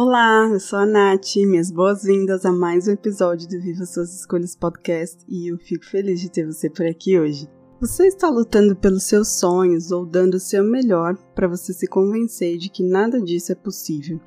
Olá, eu sou a Nath, minhas boas-vindas a mais um episódio do Viva Suas Escolhas Podcast e eu fico feliz de ter você por aqui hoje. Você está lutando pelos seus sonhos ou dando o seu melhor para você se convencer de que nada disso é possível.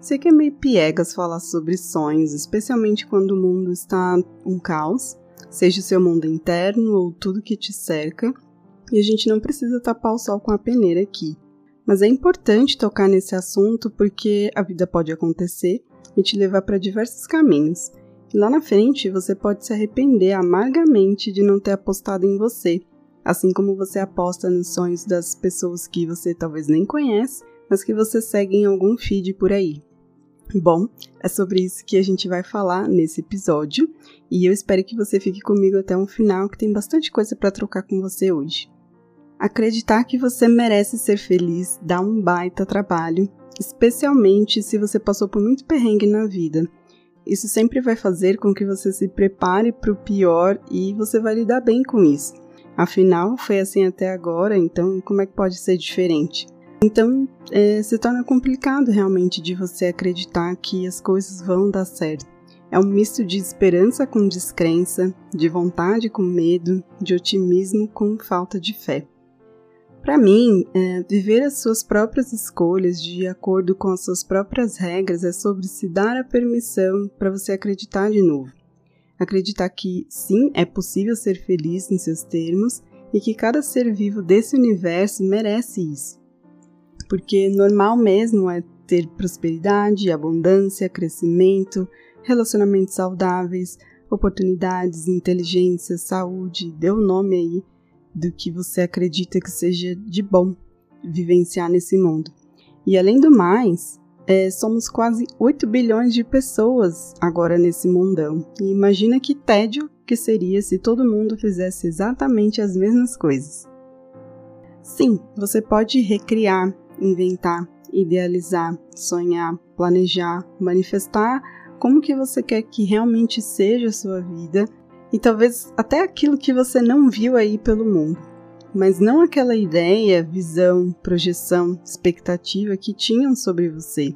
Sei que é meio piegas falar sobre sonhos, especialmente quando o mundo está um caos, seja o seu mundo interno ou tudo que te cerca, e a gente não precisa tapar o sol com a peneira aqui. Mas é importante tocar nesse assunto porque a vida pode acontecer e te levar para diversos caminhos. E lá na frente você pode se arrepender amargamente de não ter apostado em você, assim como você aposta nos sonhos das pessoas que você talvez nem conhece, mas que você segue em algum feed por aí. Bom, é sobre isso que a gente vai falar nesse episódio e eu espero que você fique comigo até o final, que tem bastante coisa para trocar com você hoje. Acreditar que você merece ser feliz dá um baita trabalho, especialmente se você passou por muito perrengue na vida. Isso sempre vai fazer com que você se prepare para o pior e você vai lidar bem com isso. Afinal, foi assim até agora, então como é que pode ser diferente? Então, é, se torna complicado realmente de você acreditar que as coisas vão dar certo. É um misto de esperança com descrença, de vontade com medo, de otimismo com falta de fé. Para mim, é, viver as suas próprias escolhas de acordo com as suas próprias regras é sobre se dar a permissão para você acreditar de novo. Acreditar que sim, é possível ser feliz em seus termos e que cada ser vivo desse universo merece isso. Porque normal mesmo é ter prosperidade, abundância, crescimento, relacionamentos saudáveis, oportunidades, inteligência, saúde, dê o nome aí do que você acredita que seja de bom vivenciar nesse mundo. E além do mais, é, somos quase 8 bilhões de pessoas agora nesse mundão. E imagina que tédio que seria se todo mundo fizesse exatamente as mesmas coisas. Sim, você pode recriar, inventar, idealizar, sonhar, planejar, manifestar como que você quer que realmente seja a sua vida e talvez até aquilo que você não viu aí pelo mundo, mas não aquela ideia, visão, projeção, expectativa que tinham sobre você.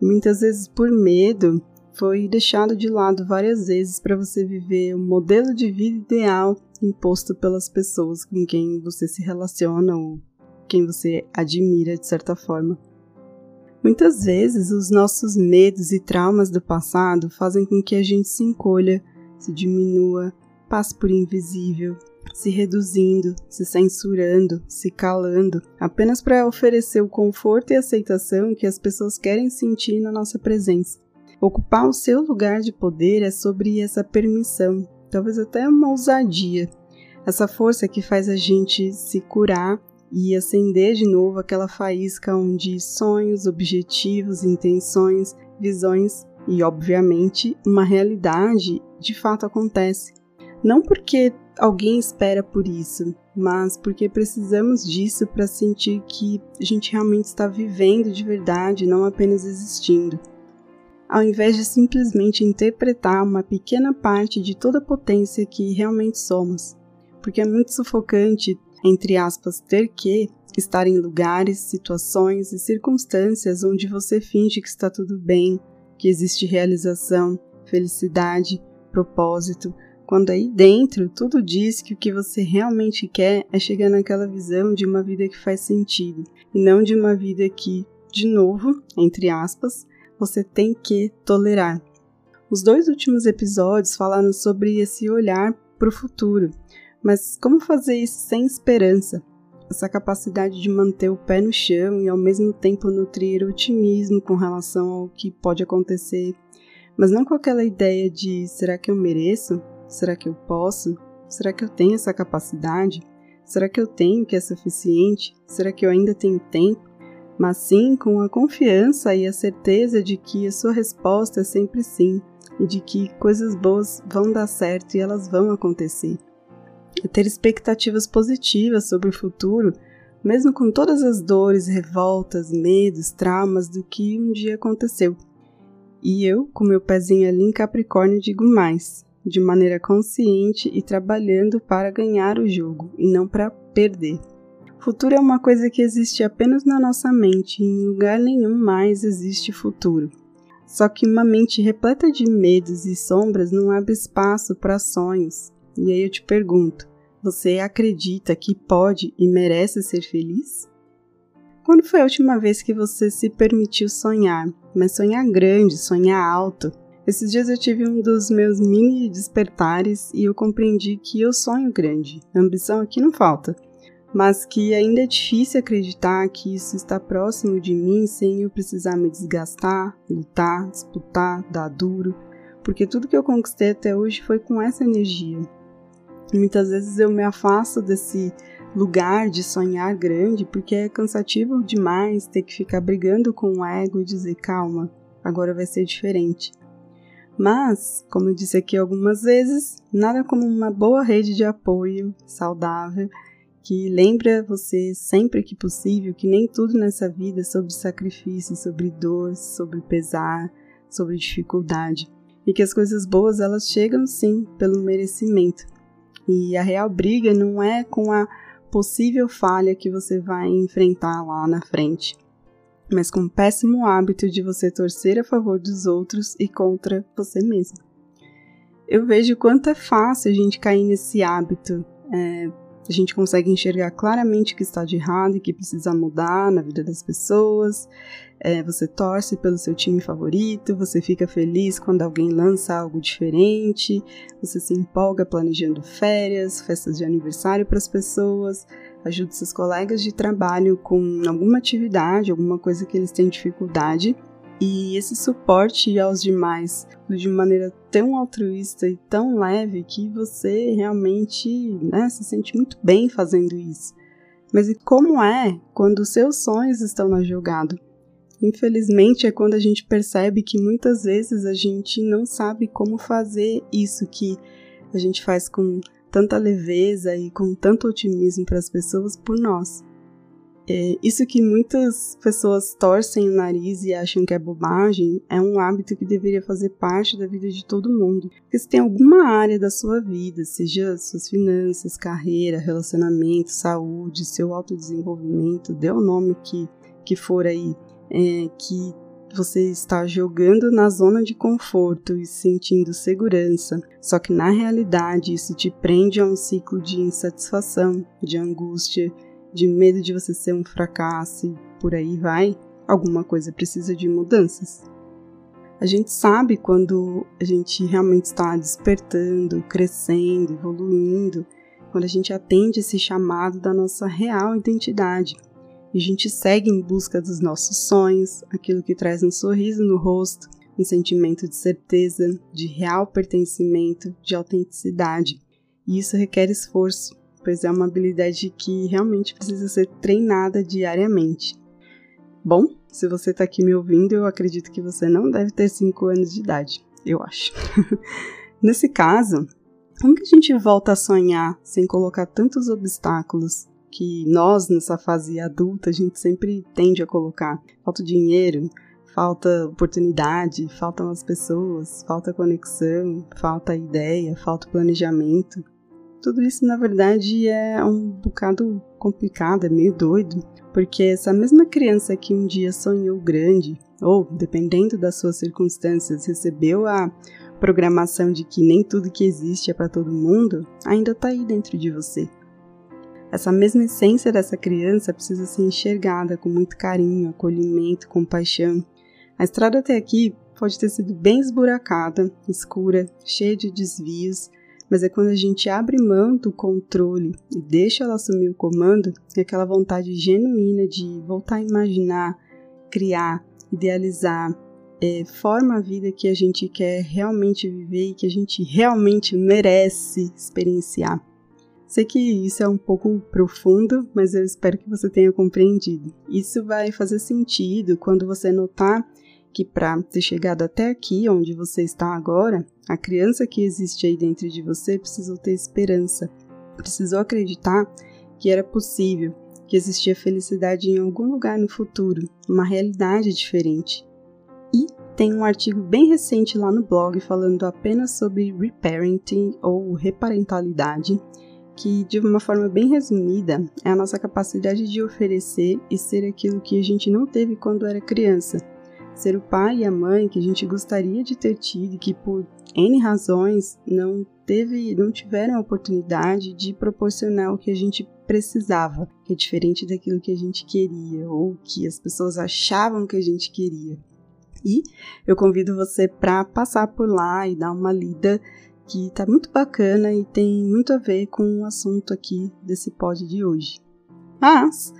E muitas vezes por medo foi deixado de lado várias vezes para você viver o modelo de vida ideal imposto pelas pessoas com quem você se relaciona ou quem você admira de certa forma. Muitas vezes os nossos medos e traumas do passado fazem com que a gente se encolha se diminua, passe por invisível, se reduzindo, se censurando, se calando, apenas para oferecer o conforto e aceitação que as pessoas querem sentir na nossa presença. Ocupar o seu lugar de poder é sobre essa permissão, talvez até uma ousadia, essa força que faz a gente se curar e acender de novo aquela faísca onde sonhos, objetivos, intenções, visões e, obviamente, uma realidade de fato acontece. Não porque alguém espera por isso, mas porque precisamos disso para sentir que a gente realmente está vivendo de verdade, não apenas existindo. Ao invés de simplesmente interpretar uma pequena parte de toda a potência que realmente somos. Porque é muito sufocante, entre aspas, ter que estar em lugares, situações e circunstâncias onde você finge que está tudo bem, que existe realização, felicidade propósito, quando aí dentro tudo diz que o que você realmente quer é chegar naquela visão de uma vida que faz sentido e não de uma vida que, de novo, entre aspas, você tem que tolerar. Os dois últimos episódios falaram sobre esse olhar para o futuro, mas como fazer isso sem esperança? Essa capacidade de manter o pé no chão e ao mesmo tempo nutrir otimismo com relação ao que pode acontecer mas não com aquela ideia de será que eu mereço? Será que eu posso? Será que eu tenho essa capacidade? Será que eu tenho que é suficiente? Será que eu ainda tenho tempo? mas sim com a confiança e a certeza de que a sua resposta é sempre sim e de que coisas boas vão dar certo e elas vão acontecer. É ter expectativas positivas sobre o futuro, mesmo com todas as dores, revoltas, medos, traumas do que um dia aconteceu. E eu, com meu pezinho ali em Capricórnio, digo mais, de maneira consciente e trabalhando para ganhar o jogo e não para perder. Futuro é uma coisa que existe apenas na nossa mente e em lugar nenhum mais existe futuro. Só que uma mente repleta de medos e sombras não abre espaço para sonhos. E aí eu te pergunto: você acredita que pode e merece ser feliz? Quando foi a última vez que você se permitiu sonhar, mas sonhar grande, sonhar alto? Esses dias eu tive um dos meus mini despertares e eu compreendi que eu sonho grande. Ambição aqui não falta mas que ainda é difícil acreditar que isso está próximo de mim sem eu precisar me desgastar, lutar, disputar, dar duro, porque tudo que eu conquistei até hoje foi com essa energia. Muitas vezes eu me afasto desse lugar de sonhar grande porque é cansativo demais ter que ficar brigando com o ego e dizer calma, agora vai ser diferente. Mas, como eu disse aqui algumas vezes, nada como uma boa rede de apoio saudável que lembra você sempre que possível que nem tudo nessa vida é sobre sacrifício, sobre dor, sobre pesar, sobre dificuldade, e que as coisas boas elas chegam sim pelo merecimento. E a real briga não é com a possível falha que você vai enfrentar lá na frente, mas com o péssimo hábito de você torcer a favor dos outros e contra você mesmo. Eu vejo quanto é fácil a gente cair nesse hábito, é, a gente consegue enxergar claramente o que está de errado e que precisa mudar na vida das pessoas. É, você torce pelo seu time favorito, você fica feliz quando alguém lança algo diferente, você se empolga planejando férias, festas de aniversário para as pessoas, ajuda seus colegas de trabalho com alguma atividade, alguma coisa que eles têm dificuldade e esse suporte aos demais de maneira tão altruísta e tão leve que você realmente né, se sente muito bem fazendo isso. Mas e como é quando seus sonhos estão na jogada? Infelizmente é quando a gente percebe que muitas vezes a gente não sabe como fazer isso que a gente faz com tanta leveza e com tanto otimismo para as pessoas por nós. É, isso que muitas pessoas torcem o nariz e acham que é bobagem é um hábito que deveria fazer parte da vida de todo mundo. Porque se tem alguma área da sua vida, seja suas finanças, carreira, relacionamento, saúde, seu autodesenvolvimento, dê o nome que, que for aí, é, que você está jogando na zona de conforto e sentindo segurança, só que na realidade isso te prende a um ciclo de insatisfação, de angústia de medo de você ser um fracasso e por aí vai, alguma coisa precisa de mudanças. A gente sabe quando a gente realmente está despertando, crescendo, evoluindo, quando a gente atende esse chamado da nossa real identidade. E a gente segue em busca dos nossos sonhos, aquilo que traz um sorriso no rosto, um sentimento de certeza, de real pertencimento, de autenticidade. E isso requer esforço, pois é uma habilidade que realmente precisa ser treinada diariamente. Bom, se você está aqui me ouvindo, eu acredito que você não deve ter 5 anos de idade, eu acho. Nesse caso, como que a gente volta a sonhar sem colocar tantos obstáculos que nós, nessa fase adulta, a gente sempre tende a colocar? Falta dinheiro, falta oportunidade, faltam as pessoas, falta conexão, falta ideia, falta planejamento. Tudo isso, na verdade, é um bocado complicado, é meio doido, porque essa mesma criança que um dia sonhou grande, ou, dependendo das suas circunstâncias, recebeu a programação de que nem tudo que existe é para todo mundo, ainda está aí dentro de você. Essa mesma essência dessa criança precisa ser enxergada com muito carinho, acolhimento, compaixão. A estrada até aqui pode ter sido bem esburacada, escura, cheia de desvios, mas é quando a gente abre mão do controle e deixa ela assumir o comando, é aquela vontade genuína de voltar a imaginar, criar, idealizar, é, forma a vida que a gente quer realmente viver e que a gente realmente merece experienciar. Sei que isso é um pouco profundo, mas eu espero que você tenha compreendido. Isso vai fazer sentido quando você notar que para ter chegado até aqui, onde você está agora, a criança que existe aí dentro de você precisou ter esperança, precisou acreditar que era possível, que existia felicidade em algum lugar no futuro, uma realidade diferente. E tem um artigo bem recente lá no blog falando apenas sobre reparenting ou reparentalidade, que de uma forma bem resumida é a nossa capacidade de oferecer e ser aquilo que a gente não teve quando era criança. Ser o pai e a mãe que a gente gostaria de ter tido e que por N razões não teve, não tiveram a oportunidade de proporcionar o que a gente precisava, que é diferente daquilo que a gente queria ou que as pessoas achavam que a gente queria. E eu convido você para passar por lá e dar uma lida que tá muito bacana e tem muito a ver com o assunto aqui desse pod de hoje. Mas,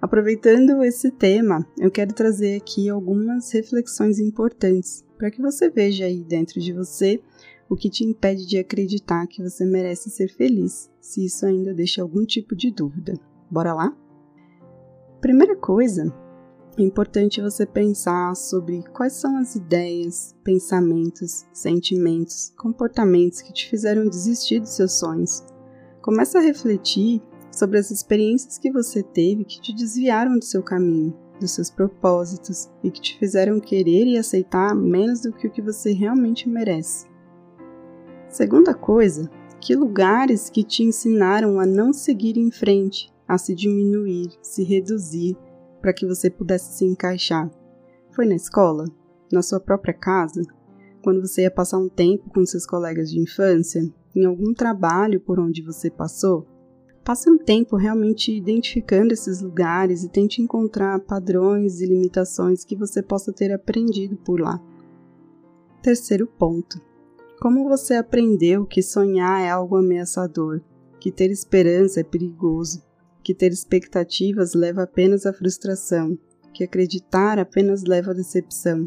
aproveitando esse tema, eu quero trazer aqui algumas reflexões importantes para que você veja aí dentro de você o que te impede de acreditar que você merece ser feliz, se isso ainda deixa algum tipo de dúvida. Bora lá? Primeira coisa é importante você pensar sobre quais são as ideias, pensamentos, sentimentos, comportamentos que te fizeram desistir dos seus sonhos. Comece a refletir sobre as experiências que você teve que te desviaram do seu caminho, dos seus propósitos e que te fizeram querer e aceitar menos do que o que você realmente merece. Segunda coisa, que lugares que te ensinaram a não seguir em frente, a se diminuir, se reduzir, para que você pudesse se encaixar? Foi na escola? Na sua própria casa? Quando você ia passar um tempo com seus colegas de infância? Em algum trabalho por onde você passou? Passe um tempo realmente identificando esses lugares e tente encontrar padrões e limitações que você possa ter aprendido por lá. Terceiro ponto: como você aprendeu que sonhar é algo ameaçador, que ter esperança é perigoso, que ter expectativas leva apenas à frustração, que acreditar apenas leva à decepção.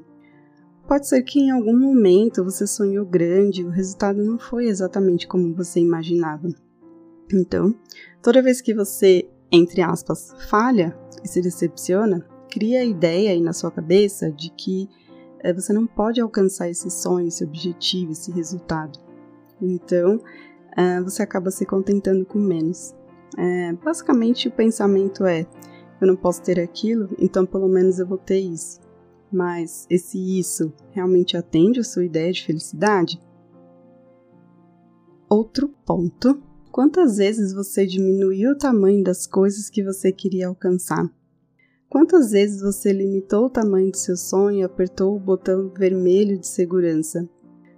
Pode ser que em algum momento você sonhou grande e o resultado não foi exatamente como você imaginava. Então, toda vez que você, entre aspas, falha e se decepciona, cria a ideia aí na sua cabeça de que é, você não pode alcançar esse sonho, esse objetivo, esse resultado. Então, é, você acaba se contentando com menos. É, basicamente, o pensamento é: eu não posso ter aquilo, então pelo menos eu vou ter isso. Mas esse isso realmente atende a sua ideia de felicidade? Outro ponto: quantas vezes você diminuiu o tamanho das coisas que você queria alcançar? Quantas vezes você limitou o tamanho do seu sonho e apertou o botão vermelho de segurança?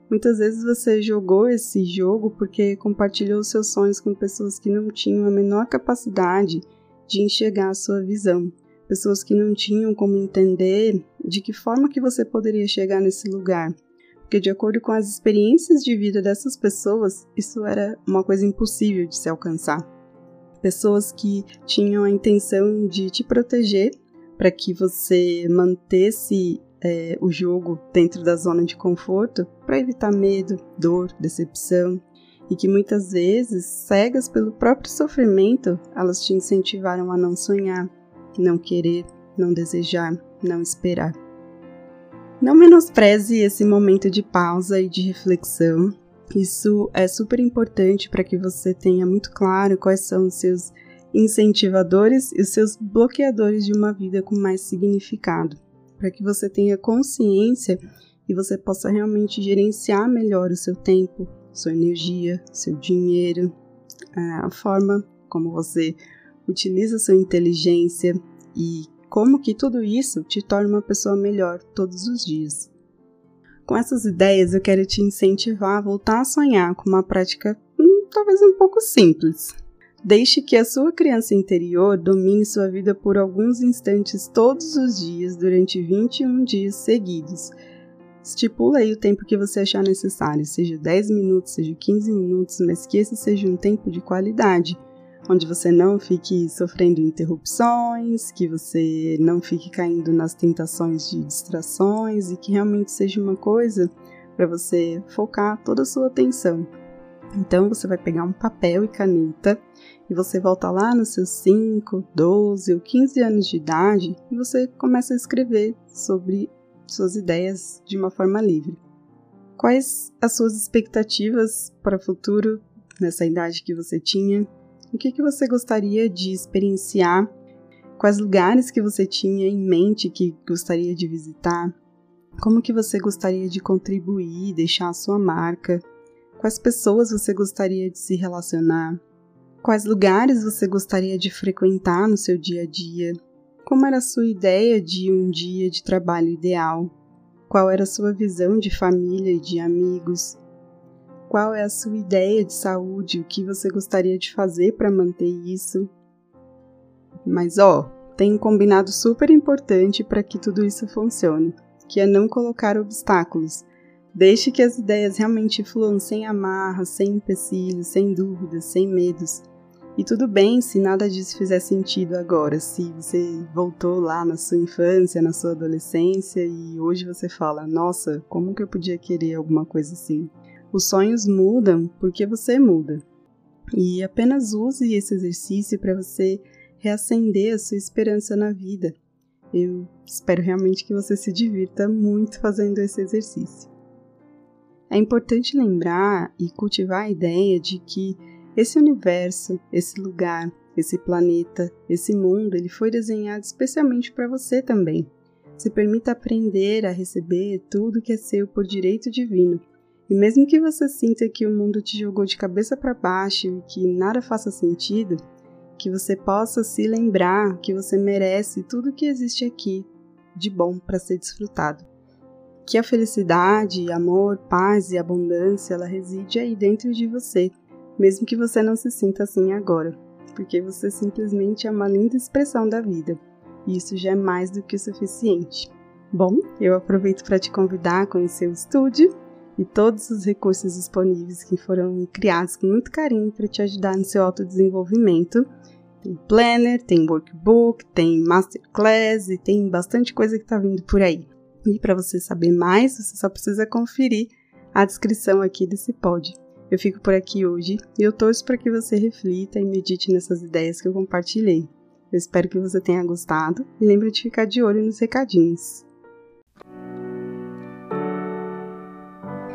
Muitas vezes você jogou esse jogo porque compartilhou seus sonhos com pessoas que não tinham a menor capacidade de enxergar a sua visão, pessoas que não tinham como entender de que forma que você poderia chegar nesse lugar, porque de acordo com as experiências de vida dessas pessoas, isso era uma coisa impossível de se alcançar. Pessoas que tinham a intenção de te proteger para que você mantesse é, o jogo dentro da zona de conforto para evitar medo, dor, decepção e que muitas vezes, cegas pelo próprio sofrimento, elas te incentivaram a não sonhar, não querer, não desejar, não esperar. Não menospreze esse momento de pausa e de reflexão. Isso é super importante para que você tenha muito claro quais são os seus incentivadores e os seus bloqueadores de uma vida com mais significado para que você tenha consciência e você possa realmente gerenciar melhor o seu tempo, sua energia, seu dinheiro, a forma como você utiliza sua inteligência e como que tudo isso te torna uma pessoa melhor todos os dias. Com essas ideias, eu quero te incentivar a voltar a sonhar com uma prática hum, talvez um pouco simples, Deixe que a sua criança interior domine sua vida por alguns instantes todos os dias durante 21 dias seguidos. Estipula aí o tempo que você achar necessário, seja 10 minutos, seja 15 minutos, mas que esse seja um tempo de qualidade, onde você não fique sofrendo interrupções, que você não fique caindo nas tentações de distrações e que realmente seja uma coisa para você focar toda a sua atenção. Então você vai pegar um papel e caneta e você volta lá nos seus 5, 12 ou 15 anos de idade e você começa a escrever sobre suas ideias de uma forma livre. Quais as suas expectativas para o futuro nessa idade que você tinha? O que, que você gostaria de experienciar? Quais lugares que você tinha em mente que gostaria de visitar? Como que você gostaria de contribuir, deixar a sua marca? Quais pessoas você gostaria de se relacionar? Quais lugares você gostaria de frequentar no seu dia a dia? Como era a sua ideia de um dia de trabalho ideal? Qual era a sua visão de família e de amigos? Qual é a sua ideia de saúde? O que você gostaria de fazer para manter isso? Mas ó, tem um combinado super importante para que tudo isso funcione, que é não colocar obstáculos. Deixe que as ideias realmente fluam sem amarras, sem empecilhos, sem dúvidas, sem medos. E tudo bem se nada disso fizer sentido agora, se você voltou lá na sua infância, na sua adolescência e hoje você fala: "Nossa, como que eu podia querer alguma coisa assim?". Os sonhos mudam porque você muda. E apenas use esse exercício para você reacender a sua esperança na vida. Eu espero realmente que você se divirta muito fazendo esse exercício. É importante lembrar e cultivar a ideia de que esse universo, esse lugar, esse planeta, esse mundo, ele foi desenhado especialmente para você também. Se permita aprender a receber tudo que é seu por direito divino. E mesmo que você sinta que o mundo te jogou de cabeça para baixo e que nada faça sentido, que você possa se lembrar que você merece tudo que existe aqui de bom para ser desfrutado. Que a felicidade, amor, paz e abundância ela reside aí dentro de você mesmo que você não se sinta assim agora, porque você simplesmente é uma linda expressão da vida, e isso já é mais do que o suficiente. Bom, eu aproveito para te convidar a conhecer o estúdio e todos os recursos disponíveis que foram criados com muito carinho para te ajudar no seu autodesenvolvimento. Tem planner, tem workbook, tem masterclass e tem bastante coisa que está vindo por aí. E para você saber mais, você só precisa conferir a descrição aqui desse pod. Eu fico por aqui hoje e eu torço para que você reflita e medite nessas ideias que eu compartilhei. Eu espero que você tenha gostado e lembre de ficar de olho nos recadinhos.